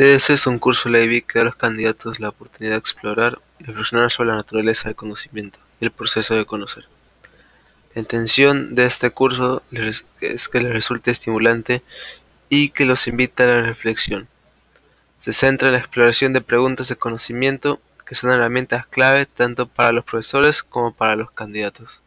TDC es un curso leve que da a los candidatos la oportunidad de explorar y reflexionar sobre la naturaleza del conocimiento y el proceso de conocer. La intención de este curso es que les resulte estimulante y que los invite a la reflexión. Se centra en la exploración de preguntas de conocimiento que son herramientas clave tanto para los profesores como para los candidatos.